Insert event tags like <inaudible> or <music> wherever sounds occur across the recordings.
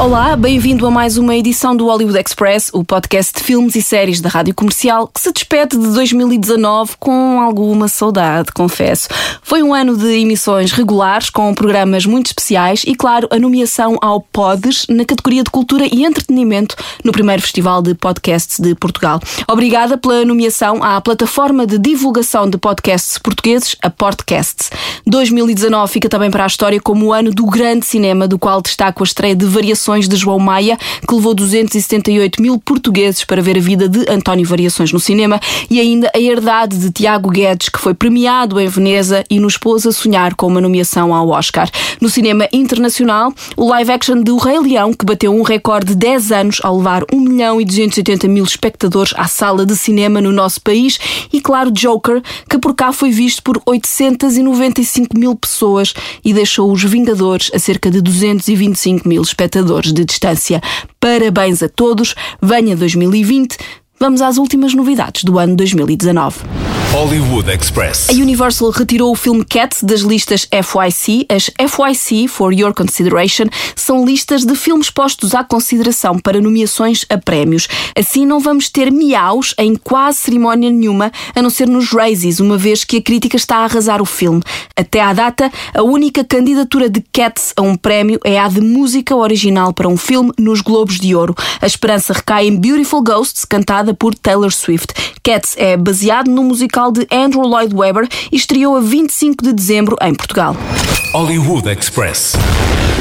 Olá, bem-vindo a mais uma edição do Hollywood Express, o podcast de filmes e séries da Rádio Comercial, que se despede de 2019 com alguma saudade, confesso. Foi um ano de emissões regulares, com programas muito especiais e, claro, a nomeação ao Podes na categoria de Cultura e Entretenimento no primeiro Festival de Podcasts de Portugal. Obrigada pela nomeação à plataforma de divulgação de podcasts portugueses, a Podcasts. 2019 fica também para a história como o ano do grande cinema, do qual destaco a estreia de variações de João Maia, que levou 278 mil portugueses para ver a vida de António Variações no cinema, e ainda a herdade de Tiago Guedes, que foi premiado em Veneza e nos pôs a sonhar com uma nomeação ao Oscar. No cinema internacional, o live action de O Rei Leão, que bateu um recorde de 10 anos ao levar 1 milhão e 280 mil espectadores à sala de cinema no nosso país, e claro, Joker, que por cá foi visto por 895 mil pessoas e deixou os Vingadores a cerca de 225 mil espectadores de distância. Parabéns a todos, venha 2020. Vamos às últimas novidades do ano 2019. Hollywood Express. A Universal retirou o filme Cats das listas FYC. As FYC, For Your Consideration, são listas de filmes postos à consideração para nomeações a prémios. Assim, não vamos ter miaus em quase cerimónia nenhuma, a não ser nos Razzies, uma vez que a crítica está a arrasar o filme. Até à data, a única candidatura de Cats a um prémio é a de música original para um filme nos Globos de Ouro. A esperança recai em Beautiful Ghosts, cantada por Taylor Swift. Cats é baseado no musical de Andrew Lloyd Webber e estreou a 25 de dezembro em Portugal. Hollywood Express.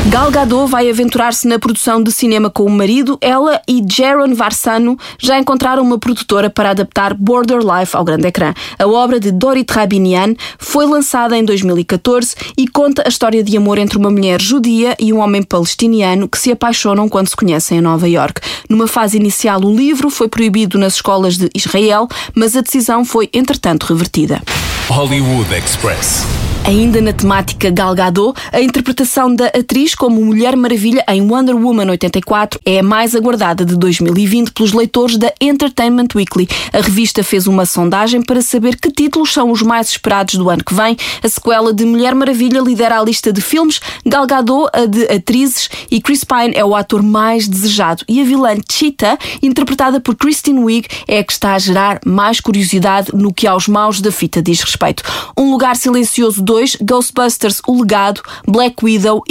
Gal Gadot vai aventurar-se na produção de cinema com o marido. Ela e Jaron Varsano já encontraram uma produtora para adaptar Border Life ao grande ecrã. A obra de Dorit Rabinian foi lançada em 2014 e conta a história de amor entre uma mulher judia e um homem palestiniano que se apaixonam quando se conhecem em Nova York. Numa fase inicial, o livro foi proibido nas escolas de Israel, mas a decisão foi, entretanto, revertida. Hollywood Express. Ainda na temática Gal Gadot, a interpretação da atriz como Mulher Maravilha em Wonder Woman 84 é a mais aguardada de 2020 pelos leitores da Entertainment Weekly. A revista fez uma sondagem para saber que títulos são os mais esperados do ano que vem. A sequela de Mulher Maravilha lidera a lista de filmes, Gal Gadot a de atrizes e Chris Pine é o ator mais desejado. E a vilã Cheetah, interpretada por Kristen Wiig, é a que está a gerar mais curiosidade no que aos maus da fita diz respeito. Um Lugar Silencioso 2 Ghostbusters O Legado, Black Widow,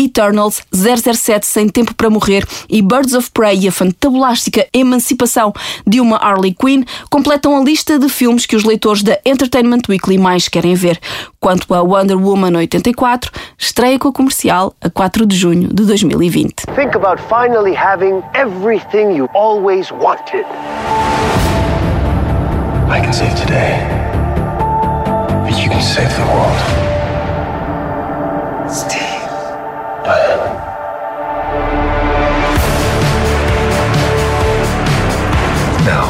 Eternals, 007 Sem Tempo para Morrer e Birds of Prey e a fantabulástica Emancipação de uma Harley Quinn completam a lista de filmes que os leitores da Entertainment Weekly mais querem ver. Quanto a Wonder Woman 84, estreia com a comercial a 4 de junho de 2020. Think about finally having everything you always wanted. I can save today, but you can save the world. Steve. Now,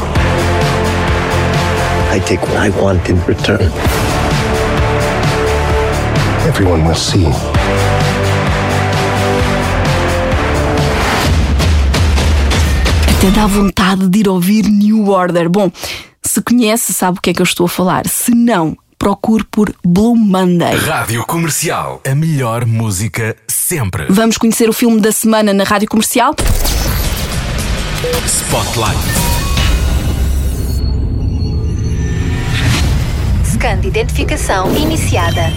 I take what I want in return. Everyone will see. Até dá vontade de ir ouvir New Order. Bom, se conhece, sabe o que é que eu estou a falar. Se não, procure por Blue Monday. Rádio Comercial. A melhor música sempre. Vamos conhecer o filme da semana na rádio comercial? Spotlight. Scan de identificação iniciada.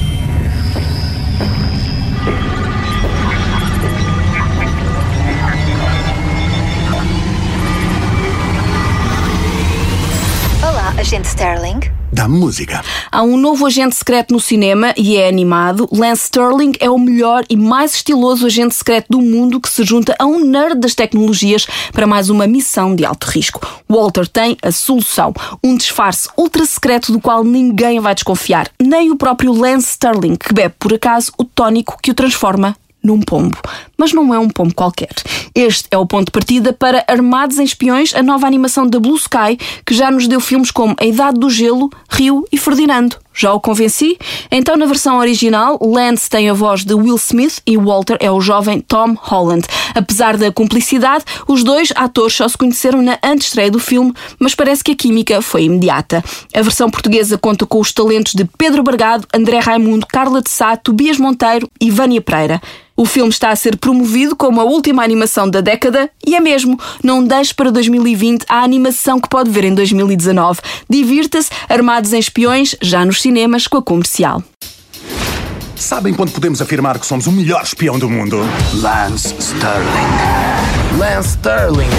Olá, agente Sterling. Da música. Há um novo agente secreto no cinema e é animado. Lance Sterling é o melhor e mais estiloso agente secreto do mundo que se junta a um nerd das tecnologias para mais uma missão de alto risco. Walter tem a solução: um disfarce ultra secreto do qual ninguém vai desconfiar, nem o próprio Lance Sterling, que bebe por acaso o tónico que o transforma num pombo. Mas não é um pombo qualquer. Este é o ponto de partida para Armados em Espiões, a nova animação da Blue Sky, que já nos deu filmes como A Idade do Gelo, Rio e Ferdinando. Já o convenci? Então, na versão original, Lance tem a voz de Will Smith e Walter é o jovem Tom Holland. Apesar da cumplicidade, os dois atores só se conheceram na antestreia do filme, mas parece que a química foi imediata. A versão portuguesa conta com os talentos de Pedro Bargado, André Raimundo, Carla de Sá, Tobias Monteiro e Vânia Pereira. O filme está a ser promovido como a última animação da década e é mesmo. Não deixe para 2020 a animação que pode ver em 2019. Divirta-se, armados em espiões, já nos cinemas com a comercial. Sabem quando podemos afirmar que somos o melhor espião do mundo? Lance Sterling. Lance Sterling.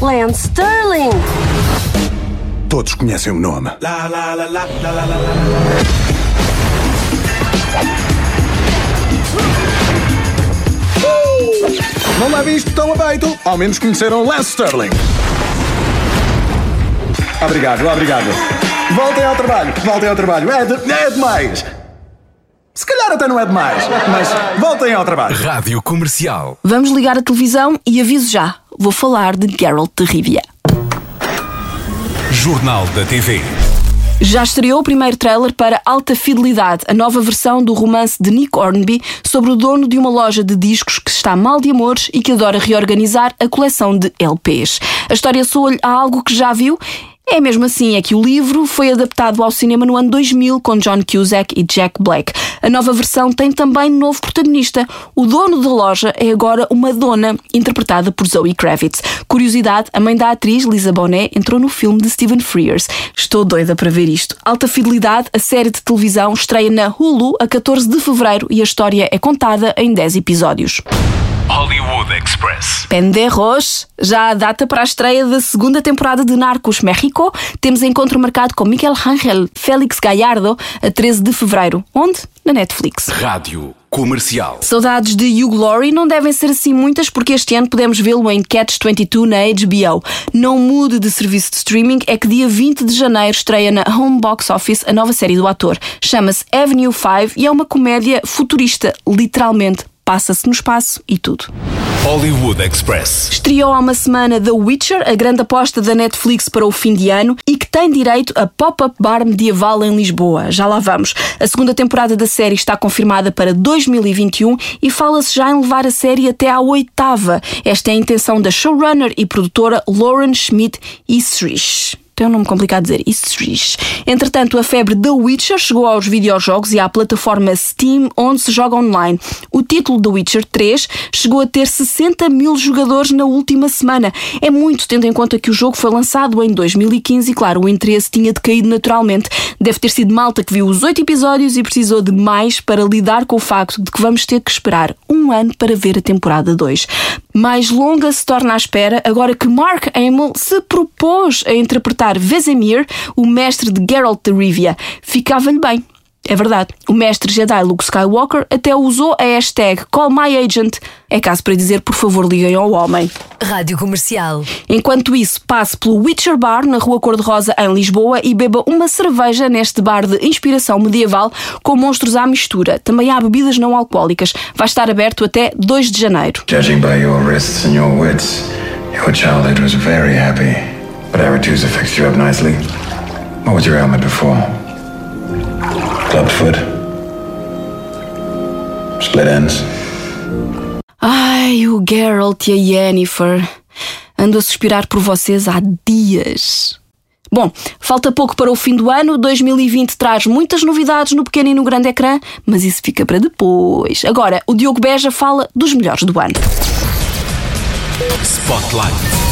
Lance Sterling. Todos conhecem o nome. Não levem isto tão a peito. Ao menos conheceram Lance Sterling. Obrigado, obrigado. Voltem ao trabalho, voltem ao trabalho. É, de- é demais. Se calhar até não é demais, mas voltem ao trabalho. Rádio Comercial. Vamos ligar a televisão e aviso já: vou falar de Geralt de Rivia. Jornal da TV. Já estreou o primeiro trailer para Alta Fidelidade, a nova versão do romance de Nick Hornby sobre o dono de uma loja de discos que está mal de amores e que adora reorganizar a coleção de LPs. A história soa-lhe a algo que já viu. É mesmo assim, é que o livro foi adaptado ao cinema no ano 2000 com John Cusack e Jack Black. A nova versão tem também novo protagonista. O dono da loja é agora uma dona, interpretada por Zoe Kravitz. Curiosidade, a mãe da atriz, Lisa Bonet, entrou no filme de Stephen Frears. Estou doida para ver isto. Alta Fidelidade, a série de televisão, estreia na Hulu a 14 de fevereiro e a história é contada em 10 episódios. Hollywood Express. Pendejos, já a data para a estreia da segunda temporada de Narcos México. Temos encontro marcado com Miguel Ángel Félix Gallardo a 13 de fevereiro. Onde? Na Netflix. Rádio Comercial. Saudades de Hugh Laurie não devem ser assim muitas porque este ano podemos vê-lo em Catch 22 na HBO. Não mude de serviço de streaming, é que dia 20 de janeiro estreia na Home Box Office a nova série do ator. Chama-se Avenue 5 e é uma comédia futurista, literalmente. Passa-se no espaço e tudo. Hollywood Express. Estreou há uma semana The Witcher, a grande aposta da Netflix para o fim de ano e que tem direito a pop-up bar medieval em Lisboa. Já lá vamos. A segunda temporada da série está confirmada para 2021 e fala-se já em levar a série até à oitava. Esta é a intenção da showrunner e produtora Lauren Schmidt Isrich. Tem um nome complicado de dizer, Isrich. Entretanto, a febre The Witcher chegou aos videojogos e à plataforma Steam, onde se joga online. O título The Witcher 3 chegou a ter 60 mil jogadores na última semana. É muito, tendo em conta que o jogo foi lançado em 2015 e, claro, o interesse tinha decaído naturalmente. Deve ter sido malta que viu os oito episódios e precisou de mais para lidar com o facto de que vamos ter que esperar um ano para ver a temporada 2. Mais longa se torna a espera agora que Mark Hamill se propôs a interpretar Vesemir, o mestre de Geralt de Rivia. Ficava-lhe bem. É verdade. O mestre Jedi Luke Skywalker até usou a hashtag CallMyAgent. É caso para dizer, por favor, liguem ao homem. Rádio Comercial. Enquanto isso, passe pelo Witcher Bar, na Rua Cor-de-Rosa, em Lisboa, e beba uma cerveja neste bar de inspiração medieval com monstros à mistura. Também há bebidas não alcoólicas. Vai estar aberto até 2 de janeiro. Judging by your wrists and your wits, your childhood was very happy. But Aretusa fixed you up nicely. What was your ailment before? Clubbed foot? Split ends? Ai, o Geralt e a Yennefer. Ando a suspirar por vocês há dias. Bom, falta pouco para o fim do ano. 2020 traz muitas novidades no pequeno e no grande ecrã, mas isso fica para depois. Agora, o Diogo Beja fala dos melhores do ano. Spotlight.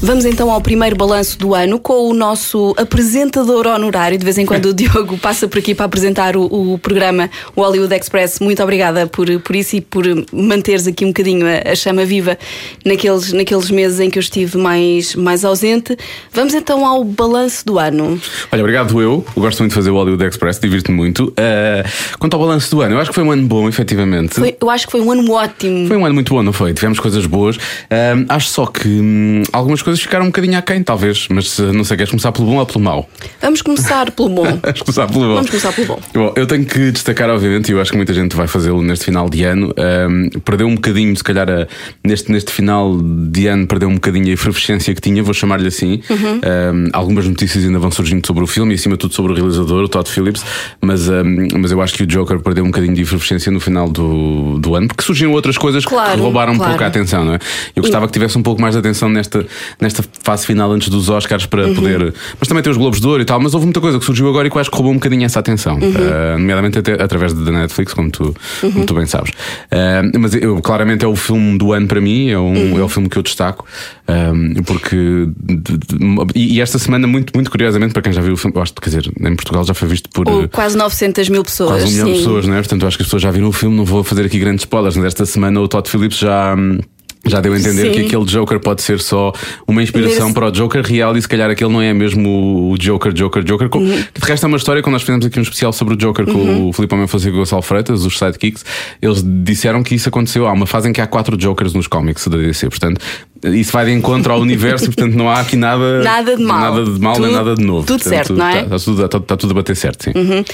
Vamos então ao primeiro balanço do ano com o nosso apresentador honorário. De vez em quando o <laughs> Diogo passa por aqui para apresentar o, o programa o Hollywood Express. Muito obrigada por, por isso e por manteres aqui um bocadinho a, a chama viva naqueles, naqueles meses em que eu estive mais, mais ausente. Vamos então ao balanço do ano. Olha, obrigado eu. Eu gosto muito de fazer o Hollywood Express, divirto-me muito. Uh, quanto ao balanço do ano, eu acho que foi um ano bom, efetivamente. Foi- eu acho que foi um ano ótimo. Foi um ano muito bom, não foi? Tivemos coisas boas. Uh, acho só que hum, algumas coisas coisas ficaram um bocadinho aquém, talvez. Mas se- não sei, queres começar pelo bom ou pelo mau? Vamos começar pelo bom. <laughs> Vamos começar pelo bom. Vamos começar pelo bom. Bom, eu tenho que destacar, obviamente, e eu acho que muita gente vai fazê-lo neste final de ano. ahm, perdeu um bocadinho, se calhar, a- neste, neste final de ano, perdeu um bocadinho a efervescência que tinha, vou chamar-lhe assim. Uhum. Ahm, algumas notícias ainda vão surgindo sobre o filme e, acima de tudo, sobre o realizador, o Todd Phillips. Mas, ahm, mas eu acho que o Joker perdeu um bocadinho de efervescência no final do, do ano, porque surgiram outras coisas Claro, que roubaram um claro. pouco a atenção, não é? Eu gostava que tivesse um pouco mais de atenção nesta, nesta fase final antes dos Oscars para Uhum. poder. Mas também tem os Globos de Ouro e tal, mas houve muita coisa que surgiu agora e que eu acho que roubou um bocadinho essa atenção. Uhum. Uh, nomeadamente até através da Netflix, como tu, como tu bem sabes. Uh, mas eu, claramente é o filme do ano para mim, é, um, Uhum. é o filme que eu destaco. um, porque. de- de- e, e esta semana, muito, muito curiosamente, para quem já viu o filme, acho que, quer dizer, em Portugal já foi visto por. Ou quase 900 mil pessoas. Quase um milhão de pessoas, não é? Portanto, eu acho que as pessoas já viram o filme, não vou fazer aqui grandes spoilers, mas esta semana o Todd Phillips já. Já deu a entender Sim. que aquele Joker pode ser só uma inspiração Mesmo. para o Joker real e se calhar aquele não é mesmo o Joker, Joker, Joker. Com- Uhum. Que de resto é uma história, quando nós fizemos aqui um especial sobre o Joker com o Filipe Homem Fonseca e o Gonçalo Freitas, os sidekicks, eles disseram que isso aconteceu. Há uma fase em que há quatro Jokers nos cómics da DC, portanto, isso vai de encontro ao universo, <laughs> portanto, não há aqui nada, Nada de mal. nada de mal nem Tudo- nada de novo. tudo Portanto, certo, não é? Está, está tudo, está- está tudo a bater certo, sim. Uhum. Uh,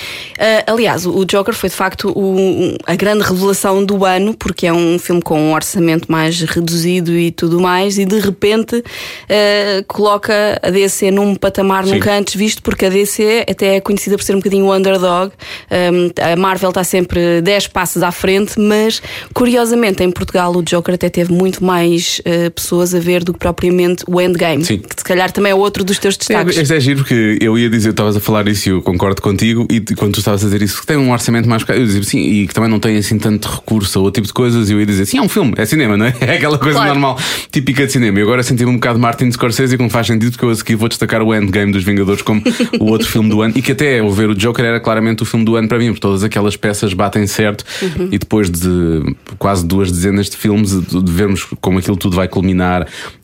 aliás, o Joker foi de facto o- a grande revelação do ano, porque é um filme com um orçamento mais reduzido e tudo mais, e de repente uh, coloca a DC num patamar Sim. nunca antes visto, porque a DC até é conhecida por ser um bocadinho underdog. Um, a Marvel está sempre 10 passos à frente, mas curiosamente em Portugal o Joker até teve muito mais uh, pessoas a ver do que propriamente o Endgame, Sim. que se calhar também é outro dos teus destaques. É, este é giro porque eu ia dizer, estavas a falar isso e eu concordo contigo, e quando tu estavas a dizer isso, que tem um orçamento mais caro, eu dizia sim, e que também não tem assim tanto recurso a outro tipo de coisas, e eu ia dizer sim, é um filme, é cinema, não é? <laughs> É aquela coisa Claro. normal, típica de cinema. E agora senti-me um bocado Martin Scorsese, que não faz sentido, porque eu a seguir vou destacar o Endgame dos Vingadores como <laughs> o outro filme do ano, e que até ao ver o Joker era claramente o filme do ano para mim, porque todas aquelas peças batem certo, e depois de quase duas dezenas de filmes, de vermos como aquilo tudo vai culminar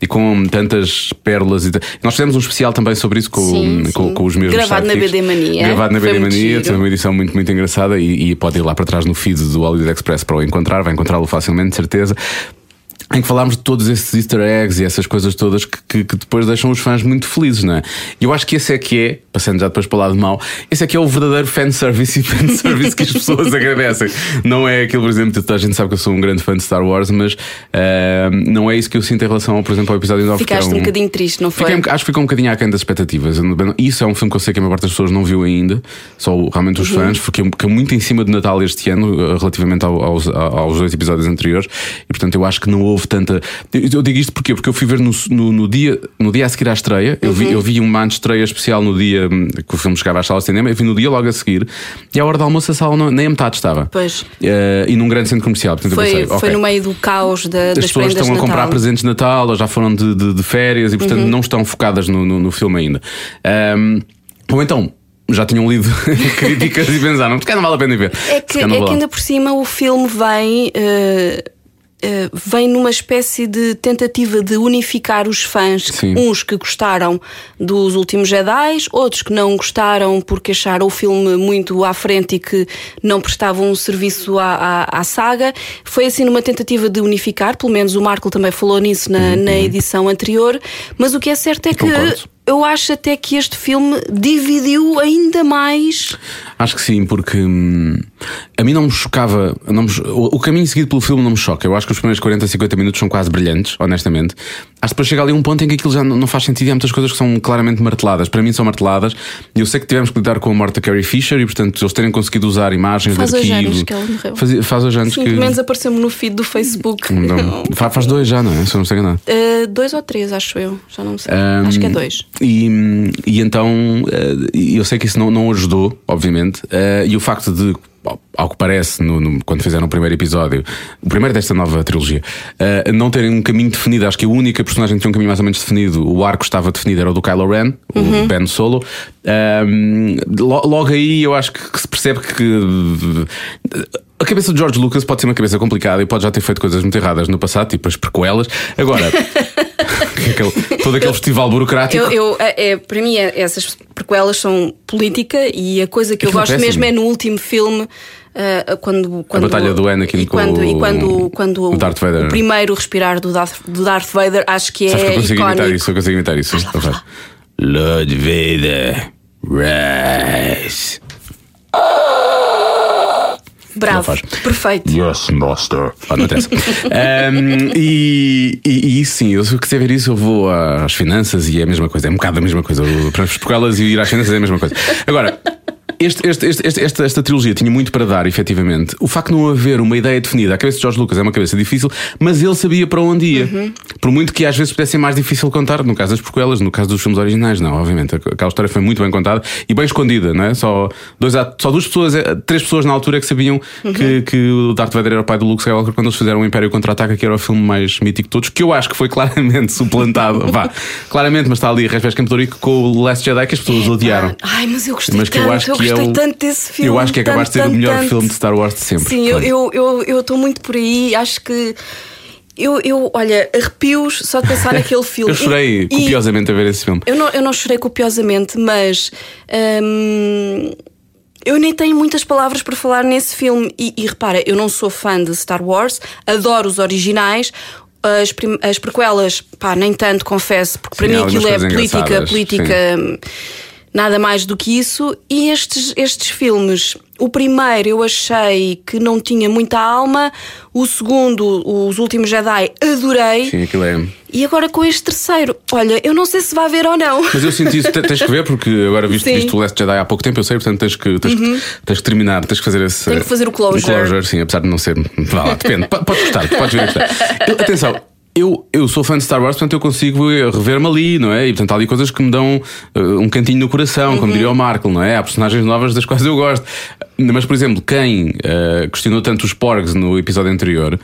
e com tantas pérolas. E Nós fizemos um especial também sobre isso com, Sim, com, sim. com os mesmos Gravado na. BD Mania. Gravado na Foi BD Mania, foi uma edição muito, muito engraçada e, e pode ir lá para trás no feed do Hollywood Express para o encontrar, vai encontrá-lo facilmente, de certeza. Em que falámos de todos esses easter eggs e essas coisas todas que, que- que depois deixam os fãs muito felizes, não é? E eu acho que esse é que é, passando já depois para o lado mau, esse é que é o verdadeiro fanservice e <laughs> fanservice que as pessoas agradecem. Não é aquilo, por exemplo, toda a gente sabe que eu sou um grande fã de Star Wars, mas ah, não é isso que eu sinto em relação, ao, por exemplo, ao episódio 9 que é Ficaste um bocadinho triste, não foi? Fiquei um- acho que ficou um bocadinho aquém das expectativas. Isso é um filme que eu sei que a maior parte das pessoas não viu ainda, só realmente os Uhum. fãs. Fiquei, fiquei muito em cima do Natal este ano, eh, relativamente ao- aos, aos dois episódios anteriores, e portanto eu acho que não houve tanta. Eu, digo isto porquê? Porque eu fui ver no, no, no dia, no dia a seguir à estreia, eu, Uhum. vi, eu vi uma estreia especial no dia hum, que o filme chegava às salas de cinema, eu vi no dia logo a seguir, e à hora do almoço a sala não- nem a metade estava. Pois. Eh, e num grande centro comercial. Portanto, Foi, pensei, foi ok, no meio do caos da, as das pessoas estão a comprar Natal. presentes de Natal ou já foram de, de- de férias e, portanto, Uhum. não estão focadas no, no- no filme ainda. Ahm, ou então. Já tinham lido <laughs> críticas e pensaram, porque não vale a pena ver. É que, é que lá." ainda por cima o filme vem. eh, eh, vem numa espécie de tentativa de unificar os fãs, Sim. uns que gostaram dos últimos Jedi, outros que não gostaram porque acharam o filme muito à frente e que não prestavam um serviço à, à, à saga. Foi assim numa tentativa de unificar, pelo menos o Marco também falou nisso na, na edição anterior. Mas o que é certo é que Uhum, Concordo. eu acho até que este filme dividiu ainda mais. Acho que sim, porque hum, a mim não me chocava. Não me o, o caminho seguido pelo filme não me choca. Eu acho que os primeiros 40, 50 minutos são quase brilhantes, honestamente. Acho que depois chega ali um ponto em que aquilo já não, não faz sentido e há muitas coisas que são claramente marteladas. Para mim são marteladas. E eu sei que tivemos que lidar com a morte da Carrie Fisher e, portanto, eles terem conseguido usar imagens Faz de hoje arquivo. anos que ela morreu. Faz, faz hoje anos Sim, que. pelo menos apareceu-me no feed do Facebook. Não, <laughs> fa- faz dois já, não é? Se eu não sei. Uh, dois ou três, acho eu. Já não sei. Um, acho que é dois. E, e então eh, e eu sei que isso não, não ajudou, obviamente. eh, e o facto de, ao- que parece, no- no- quando fizeram o primeiro episódio, o primeiro desta nova trilogia, eh, não terem um caminho definido. Acho que a única personagem que tinha um caminho mais ou menos definido, o arco estava definido, era o do Kylo Ren, Uhum. o Ben Solo. Um, lo- logo aí eu acho que, que se percebe que. A cabeça de George Lucas pode ser uma cabeça complicada e pode já ter feito coisas muito erradas no passado, tipo as prequelas. Agora, <laughs> aquele- todo aquele festival burocrático. Eu, eu- é, é, para mim, é- essas prequelas são política e a coisa que eu Aquilo é gosto péssimo. mesmo é no último filme ah, quando, quando batalha do Anakin e com quando, o- e quando, quando o Darth Vader. o primeiro respirar do Darth, do Darth Vader acho que Sabes que é eu consigo imitar isso, eu consigo imitar isso. Então faz. Lord Vader, rise. Bravo, perfeito. Yes, master. Ah, não interessa. <laughs> Ahm, e, e, e sim, eu, se eu quiser ver isso, eu vou às finanças e é a mesma coisa, é um bocado a mesma coisa. Para por elas e ir às finanças é a mesma coisa. Agora. Este, este, este, esta, esta trilogia tinha muito para dar, efetivamente. O facto de não haver uma ideia definida, a cabeça de George Lucas é uma cabeça difícil, mas ele sabia para onde ia. Uhum. Por muito que às vezes pudesse ser mais difícil contar, no caso das prequelas, no caso dos filmes originais, não, obviamente. Aquela história foi muito bem contada e bem escondida, não é? Só, dois, só duas pessoas, eh, três pessoas na altura é que sabiam Uhum. que, que o Darth Vader era o pai do Luke Skywalker quando eles fizeram o Império Contra-Ataca, que era o filme mais mítico de todos, que eu acho que foi claramente <laughs> suplantado, vá, claramente, mas está ali a Campetorico com o Last Jedi que as pessoas odiaram. Ai, mas eu gostei Mas que tanto, eu acho que é gostei tanto desse filme. Eu acho que é capaz de ser o melhor tanto, filme de. Star Wars de sempre. Sim, eu estou eu, eu, estou muito por aí. Acho que. Eu, eu, olha, arrepios só de pensar <laughs> naquele filme. Eu chorei E- e- copiosamente a ver esse filme. Eu não, eu não chorei copiosamente, mas. hum, eu nem tenho muitas palavras para falar nesse filme. E, e repara, eu não sou fã de Star Wars, adoro os originais. As, as prequelas, pá, nem tanto, confesso, porque para Sim, mim há aquilo é política, política, hum, nada mais do que isso. E estes, estes filmes, o primeiro eu achei que não tinha muita alma, o segundo, Os Últimos Jedi, adorei. Sim, aquilo é. E agora com este terceiro, olha, eu não sei se vai ver ou não. Mas eu sinto isso, te- tens que ver, porque agora. Uhum. viste o Last Jedi há pouco tempo, eu sei, portanto tens que, tens, que, tens que terminar, tens que fazer esse. Tem que fazer o closure. closure, sim, apesar de não ser. Vá lá, depende. Podes gostar, podes ver. gostar. Eu- atenção. Eu, eu sou fã de Star Wars, portanto eu consigo rever-me ali, não é? E portanto há ali coisas que me dão eh, um cantinho no coração, Uhum. como diria o Marco, não é? Há personagens novas das <laughs> quais eu gosto. Mas, por exemplo, quem eh, questionou tanto os Porgs no episódio anterior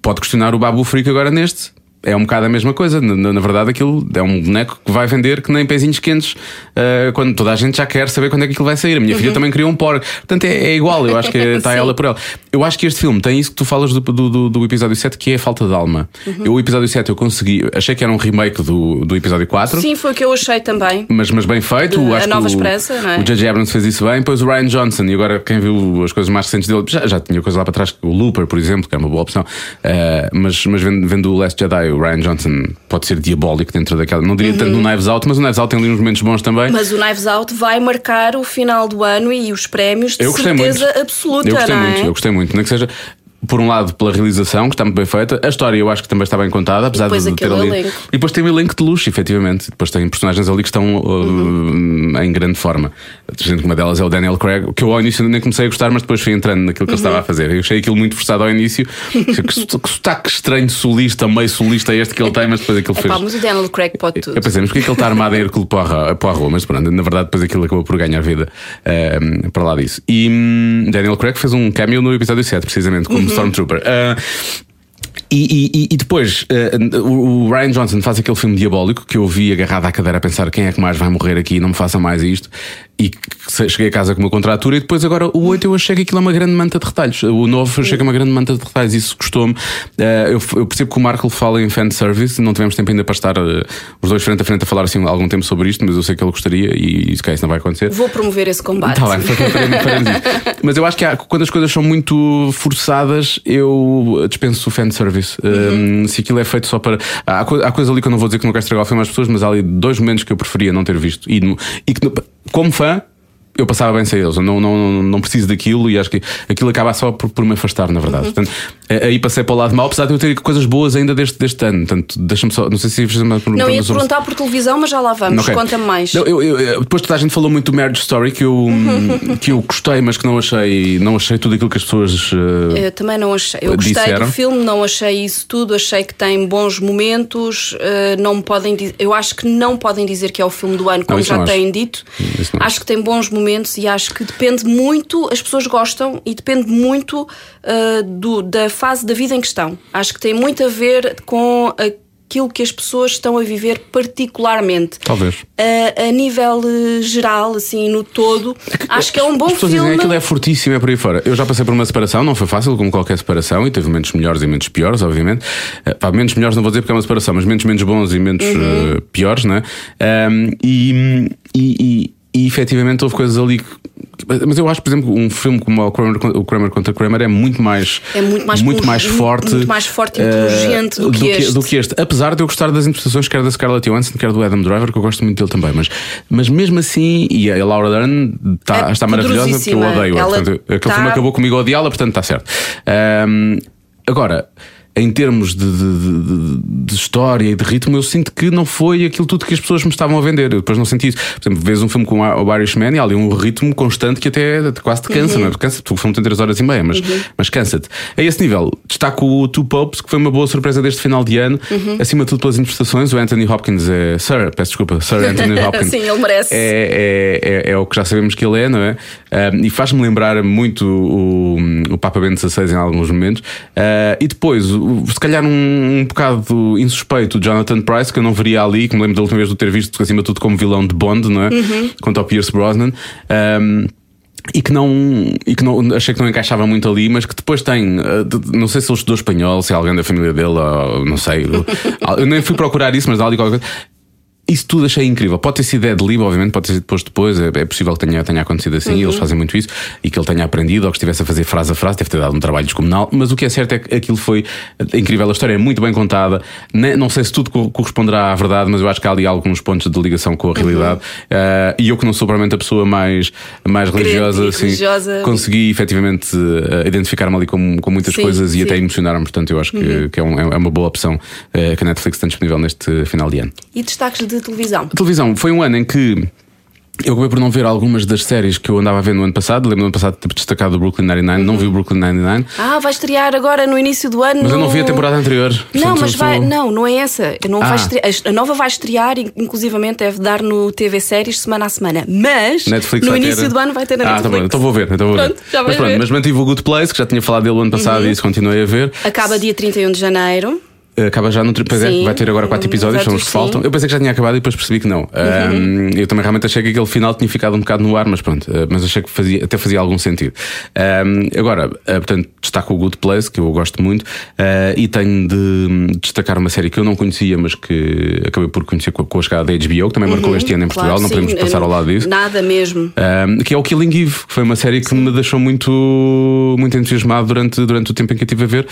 pode questionar o Babu Frick agora neste. É um bocado a mesma coisa. Na, na- verdade, aquilo é um boneco que vai vender que nem pezinhos quentes uh, quando toda a gente já quer saber quando é que aquilo vai sair. A minha filha também criou um porco. Portanto, é, é igual. Eu <laughs> acho que está Sim. ela por ela. Eu acho que este filme tem isso que tu falas do, do, do- episódio 7, que é a falta de alma. Eu, o episódio 7, eu consegui. Achei que era um remake do, do episódio 4. Sim, foi o que eu achei também. Mas, mas bem feito, De acho A Nova Esperança, não é? o J.J. Abrams fez isso bem. Depois o Ryan Johnson, e agora quem viu as coisas mais recentes dele, já, já tinha coisa lá para trás, o Looper, por exemplo, que era uma boa opção. Uh, mas, mas vendo, vendo o Last Jedi, o Ryan Johnson pode ser diabólico dentro daquela. Não diria tanto no Knives Out, mas o Knives Out tem ali uns momentos bons também. Uhum. Mas o Knives Out vai marcar o final do ano e os prémios de certeza muito. absoluta, eu gostei não muito, é? eu gostei muito. Nem que seja. Por um lado, pela realização, que está muito bem feita, a história eu acho que também está bem contada, apesar de ter ali. elenco. E depois tem um elenco de luxo, efetivamente. Depois tem personagens ali que estão uh, em grande forma. Uma delas é o Daniel Craig, que eu ao início nem comecei a gostar, mas depois fui entrando naquilo que ele estava a fazer. Eu achei aquilo muito forçado ao início. que, <laughs> que sotaque estranho solista, meio solista este que ele tem, mas depois aquilo É fez. pá, mas o Daniel Craig pode tudo. Eu pensei, mas porquê é que ele está armado em Hércules Poirot, Poirot? Mas pronto, na verdade, depois aquilo acabou por ganhar vida ehm, para lá disso. E hum, Daniel Craig fez um cameo no episódio 7, precisamente, como Stormtrooper. Uh, e, e- e depois eh, o Ryan Johnson faz aquele filme diabólico que eu vi agarrado à cadeira a pensar quem é que mais vai morrer aqui, não me façam mais isto. E cheguei a casa com uma contratura. E depois, agora, o 8 eu achei que aquilo é uma grande manta de retalhos. O 9 eu achei que é uma grande manta de retalhos. Isso gostou-me. Eh, eu, eu percebo que o Marco fala em fan service. Não tivemos tempo ainda para estar eh, os dois frente a frente a falar assim algum tempo sobre isto, mas eu sei que ele gostaria e isso, que isso não vai acontecer. Vou promover esse combate. Tá bem, faremos, faremos isso. Mas eu acho que há- quando as coisas são muito forçadas, eu dispenso o fanservice. Um, se aquilo é feito só para. Há, há coisa ali que eu não vou dizer que não quero estragar o filme às pessoas, mas há ali dois momentos que eu preferia não ter visto. E, e que, como fã. Eu passava bem sem eles, eu não, não, não, preciso daquilo e acho que aquilo acaba só por, por me afastar, na verdade. Portanto, eh, aí passei para o lado mau, apesar de eu ter coisas boas ainda deste, deste ano. Portanto, deixa-me só. Não sei se fiz uma pergunta Não ia sobre- perguntar por televisão, mas já lá vamos. Ok. Conta-me mais. Não, eu- eu- depois toda a gente falou muito do Marriage Story que eu, <laughs> que eu gostei, mas que não achei, não achei tudo aquilo que as pessoas. eh, Eu também não achei. Eu gostei Disseram? do filme, não achei isso tudo, achei que tem bons momentos. eh, não podem dizer, eu acho que não podem dizer que é o filme do ano, como isso já não acho. têm dito. Isso não Acho que tem bons momentos e acho que depende muito, as pessoas gostam e depende muito eh, do- da fase da vida em que estão. Acho que tem muito a ver com aquilo que as pessoas estão a viver particularmente. Talvez. A, a nível geral, assim, no todo, acho que é um bom As pessoas filme. dizem aquilo é fortíssimo, é por aí fora. Eu já passei por uma separação, não foi fácil, como qualquer separação, e teve momentos melhores e momentos piores, obviamente. Eh, pá, menos melhores não vou dizer porque é uma separação, mas menos menos bons e menos Uhum. eh, piores, né? Ahm, e, e, e, e efetivamente houve coisas ali que, Mas eu acho, por exemplo, um filme como o Kramer, o Kramer contra Kramer é muito mais. É muito mais muito mais forte. muito mais forte e eh, pungente do que este. do que este. Apesar de eu gostar das interpretações, quer da Scarlett Johansson, quer do Adam Driver, que eu gosto muito dele também. Mas, mas mesmo assim, e a Laura Dern tá- É está maravilhosa, porque eu poderosíssima. odeio. Ela Portanto, aquele tá- filme acabou comigo a odiá-la, portanto está certo. Ahm, agora. Em termos de, de- de- de- história e de ritmo, eu sinto que não foi aquilo tudo que as pessoas me estavam a vender. Eu depois não senti isso. Por exemplo, vês um filme como o Irishman e há ali um ritmo constante que até quase te cansa, não é? Cansa, porque o filme tem 3 horas e meia, mas, mas cansa-te. A esse nível, destaco o Two Popes, que foi uma boa surpresa deste final de ano, acima de tudo pelas interpretações. O Anthony Hopkins é. Sir, peço desculpa, Sir <laughs> Anthony Hopkins. Sim, ele merece. É, é, é, é o que já sabemos que ele é, não é? Um, e faz-me lembrar muito o, o Papa Bento XVI em alguns momentos. Uh, e depois, se calhar, um, um bocado insuspeito, Jonathan Price, que eu não veria ali, que me lembro da última vez de ter visto, acima de tudo, como vilão de Bond, não é? Quanto ao Pierce Brosnan. Um, e que não e que não achei que não encaixava muito ali, mas que depois tem, uh, não sei se ele estudou espanhol, se é alguém da família dele, ou não sei. <laughs> eu, nem fui procurar isso, mas dá ali qualquer coisa. Isso tudo achei incrível. Pode ter sido Dead Lib, obviamente, pode ter sido depois depois. É, é possível que tenha, tenha acontecido assim, eles fazem muito isso, e que ele tenha aprendido ou que estivesse a fazer frase a frase, deve ter dado um trabalho descomunal. Mas o que é certo é que aquilo foi incrível. A história é muito bem contada. Ne- Não sei se tudo co- corresponderá à verdade, mas eu acho que há ali alguns pontos de ligação com a realidade. Ah, e eu, que não sou provavelmente a pessoa mais, mais religiosa, assim, religiosa. consegui efetivamente eh, identificar-me ali com, com muitas Sim, coisas e sim. até emocionar-me. Portanto, eu acho que, que é, um- é uma boa opção eh, que a Netflix tem disponível neste final de ano. E destaques de televisão? A televisão foi um ano em que eu acabei por não ver algumas das séries que eu andava a ver no ano passado. Lembro no ano passado de ter destacado o Brooklyn Nine-Nine, não vi o Brooklyn Nine-Nine, Ah, vai estrear agora no início do ano. mas eu não vi a no- temporada anterior. Não, mas vai, não, não é essa. Não vai Ah. estrear- a nova vai estrear, in- inclusivamente deve dar no TV Séries semana a semana. Mas Netflix no vai início ter... do ano vai ter na ah, tá Netflix. bom, então vou ver. Então vou Pronto, ver. já mas pronto, ver. Uhum. mas mantive o Good Place, que já tinha falado dele o ano passado e isso continuei a ver. Acaba dia 31 de janeiro. Acaba já no. Pois é, Sim. vai ter agora quatro episódios, são os que exato, faltam. sim. Eu pensei que já tinha acabado e depois percebi que não. Um, eu também realmente achei que aquele final tinha ficado um bocado no ar, mas pronto, uh, mas achei que fazia, até fazia algum sentido. Um, agora, uh, portanto, destaco o Good Place, que eu gosto muito, uh, e tenho de destacar uma série que eu não conhecia, mas que acabei por conhecer com a, com a chegada da HBO, que também marcou este ano em Portugal, Uhum, Claro, não sim. podemos passar ao lado disso. Nada mesmo. Um, que é o Killing Eve, que foi uma série que me deixou muito, muito entusiasmado durante, durante o tempo em que eu estive a ver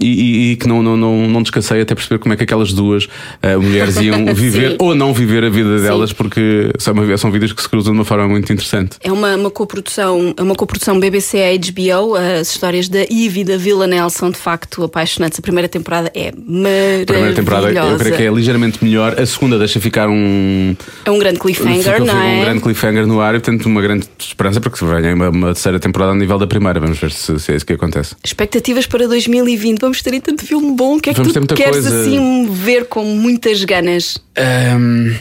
e, e- e que não, não, não, não descansei até perceber como é que aquelas duas uh, mulheres iam <laughs> viver Sim. ou não viver a vida delas, porque são, são vidas que se cruzam de uma forma muito interessante. É uma, uma coprodução, é uma coprodução BBC HBO. As histórias da Eve e da Villanelle são de facto apaixonantes. A primeira temporada é maravilhosa. A primeira temporada eu creio que é ligeiramente melhor, a segunda deixa ficar um. É um grande cliffhanger, não é? um grande cliffhanger no ar e, portanto, uma grande esperança para que se venha uma, uma terceira temporada a nível da primeira. Vamos ver se, se é isso que acontece. Expectativas para 2020. Vamos ter aí tanto filme bom. O que é que Vamos ter tu muita queres coisa. assim ver com muitas ganas? Ahm,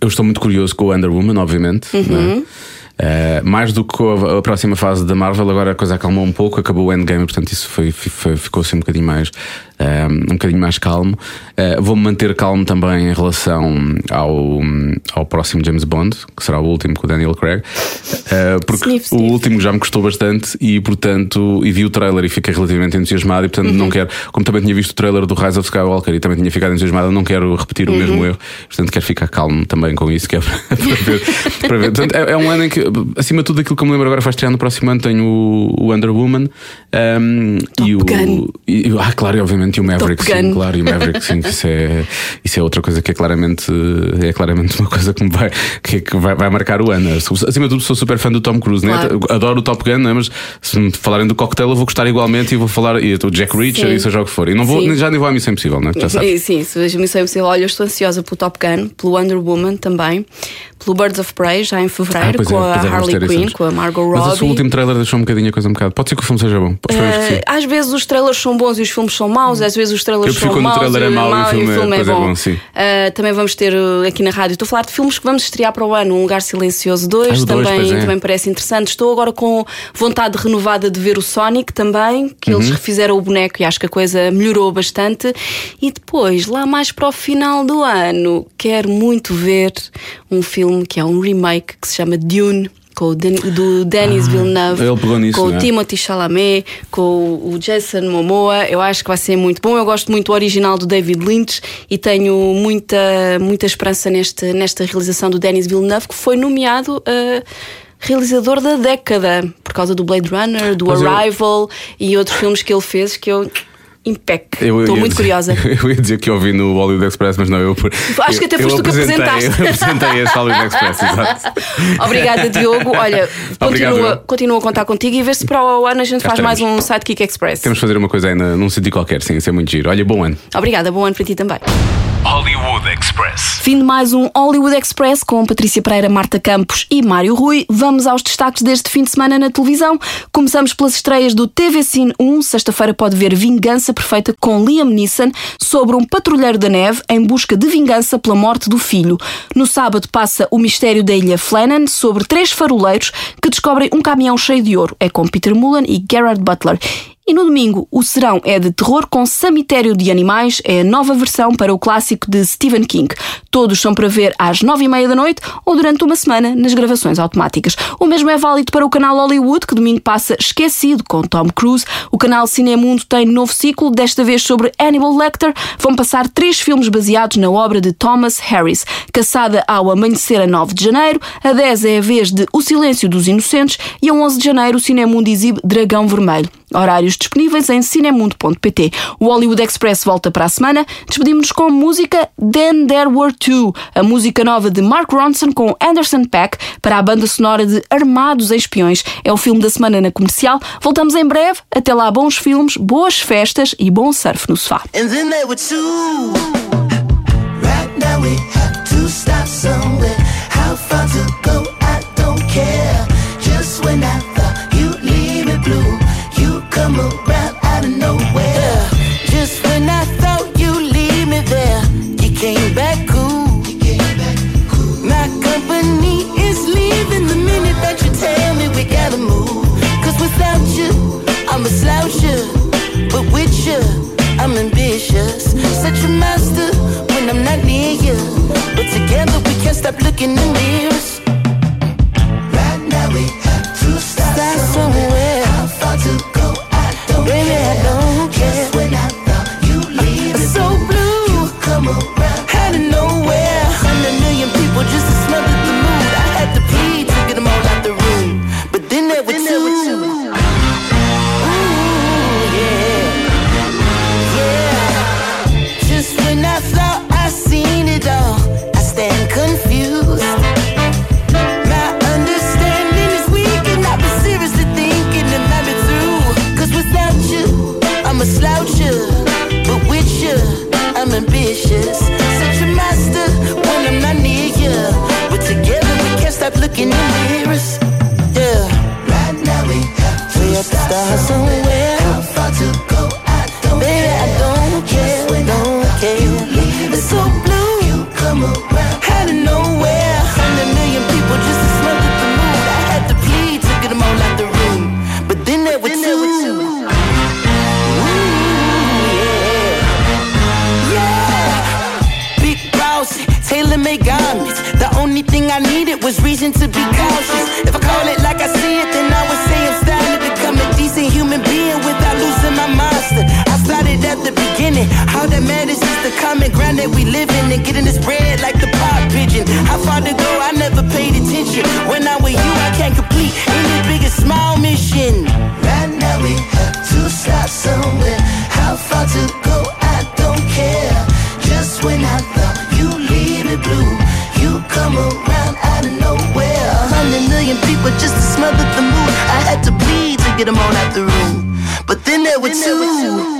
eu estou muito curioso com o Wonder Woman, obviamente. é? Ah, mais do que com a, a próxima fase da Marvel, agora a coisa acalmou um pouco, acabou o Endgame, portanto isso foi, foi- ficou assim um bocadinho mais, um bocadinho mais calmo. Ah, Vou-me manter calmo também em relação ao, ao próximo James Bond, que será o último com o Daniel Craig, Ah, porque Sniff, o sniff. último já me custou bastante e, portanto, e vi o trailer e fiquei relativamente entusiasmado. E, portanto, Uhum. não quero, como também tinha visto o trailer do Rise of Skywalker e também tinha ficado entusiasmado, não quero repetir o Uhum. mesmo erro. Portanto, quero ficar calmo também com isso, que é para, <laughs> para ver. para ver. Portanto, é, é um ano em que, acima de tudo, aquilo que eu me lembro agora vai estrear no próximo ano. Tenho o, o Wonder Woman um, e o. E, ah, claro, e e o Maverick, Top sim, claro, e o Maverick, sim, isso é, isso é outra coisa que é claramente, é claramente uma coisa que me vai, que, que vai, vai marcar o ano. Acima de tudo, sou super fã do Tom Cruise, né? Claro. adoro o Top Gun, né? mas se me falarem do cocktail, eu vou gostar igualmente e vou falar, e o Jack Reacher, Sim. e seja o que for. E não vou, Sim. já nem vou à missão impossível, né? Já sabes. Sim, se vejo Missão Impossível. Olha, eu estou ansiosa pelo Top Gun, pelo Wonder Woman também, pelo Birds of Prey, já em fevereiro, é, com a pois é, Harley Quinn, com a Margot Mas Robbie. esse último trailer deixou um bocadinho a coisa um bocado. Pode ser que o filme seja bom. Eh, às vezes os trailers são bons e os filmes são maus, às vezes os trailers são quando o maus trailer é mau e o filme é- depois é bom, sim. Eh, também vamos ter eh, aqui na rádio. Estou a falar de filmes que vamos estrear para o ano. Um Lugar Silencioso 2 Ah, o dois, também, pois é. também parece interessante. Estou agora com vontade renovada de ver o Sonic também, que Uhum. eles refizeram o boneco e acho que a coisa melhorou bastante. E depois, lá mais para o final do ano, quero muito ver um filme que é um remake que se chama Dune. Com o Dan- do Denis Villeneuve, Ah, pegou nisso, com não é? o Timothy Chalamet, com o Jason Momoa. Eu acho que vai ser muito bom. Eu gosto muito do original do David Lynch e tenho muita, muita esperança neste, nesta realização do Denis Villeneuve, que foi nomeado a realizador da década, por causa do Blade Runner, do eu- Arrival e outros filmes que ele fez que eu impec. Eu Estou muito dizer- curiosa. <laughs> Eu ia dizer que ouvi no Hollywood Express, mas não, eu. Acho que até eu, foste eu tu que apresentaste. Eu <laughs> apresentei este Hollywood Express, <laughs> exato. Obrigada, Diogo. Olha, Obrigado, continua, eu. continua a contar contigo e ver se para o ano a gente Cá faz mais um Sidekick Express. Temos de fazer uma coisa aí na- num sítio qualquer, sim, isso é muito giro. Olha, bom ano. Obrigada, bom ano para ti também. Hollywood Express. Fim de mais um Hollywood Express com Patrícia Pereira, Marta Campos e Mário Rui. Vamos aos destaques deste fim de semana na televisão. Começamos pelas estreias do TV Cine 1. Sexta-feira pode ver Vingança Perfeita com Liam Neeson sobre um patrulheiro da neve em busca de vingança pela morte do filho. No sábado passa O Mistério da Ilha Flannan sobre três faroleiros que descobrem um caminhão cheio de ouro. É com Peter Mullen e Gerard Butler. E no domingo, o serão é de terror com Cemitério de Animais, é a nova versão para o clássico de Stephen King. Todos são para ver às nove e meia da noite ou durante uma semana nas gravações automáticas. O mesmo é válido para o canal Hollywood, que domingo passa Esquecido com Tom Cruise. O canal Cinemundo tem novo ciclo, desta vez sobre Hannibal Lecter. Vão passar três filmes baseados na obra de Thomas Harris. Caçada ao amanhecer a 9 de janeiro, a 10 é a vez de O Silêncio dos Inocentes e a 11 de janeiro o Cinemundo exibe Dragão Vermelho. Horários disponíveis em cinemundo.pt. O Hollywood Express volta para a semana. Despedimos-nos com a música Then There Were Two, a música nova de Mark Ronson com Anderson Paak para a banda sonora de Armados Espiões. É o filme da semana na comercial. Voltamos em breve. Até lá, bons filmes, boas festas e bom surf no sofá. We live in and getting this bread like the pop pigeon. How far to go? I never paid attention. When I'm with you, I can't complete any big or small mission. Right now we have to start somewhere. How far to go? I don't care. Just when I thought you leave me blue, you come around out of nowhere. A hundred million people just to smother the mood. I had to bleed to get them all out the room. But then there were two.